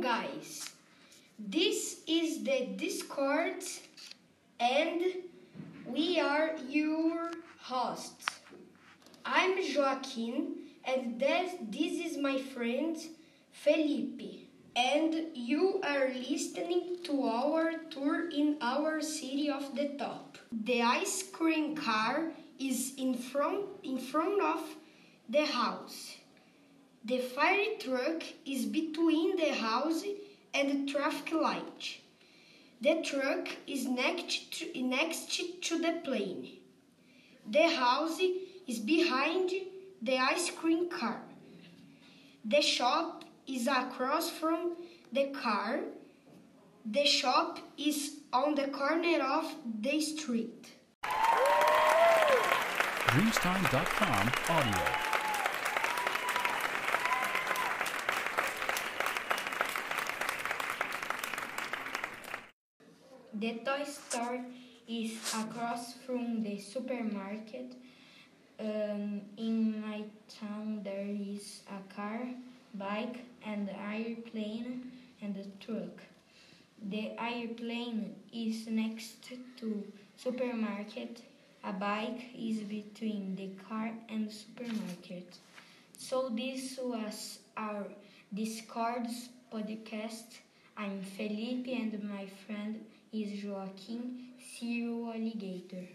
guys. This is the Discord and we are your hosts. I'm Joaquim and this, this is my friend Felipe. And you are listening to our tour in our city of the top. The ice cream car is in front in front of the house. The fire truck is between the house and the traffic light. The truck is next to, next to the plane. The house is behind the ice cream car. The shop is across from the car. The shop is on the corner of the street. Dreamstime.com audio. The toy store is across from the supermarket. Um, in my town, there is a car, bike, and airplane and a truck. The airplane is next to supermarket. A bike is between the car and supermarket. So this was our Discord's podcast. I'm Felipe and my friend is Joaquim Ciro Alligator.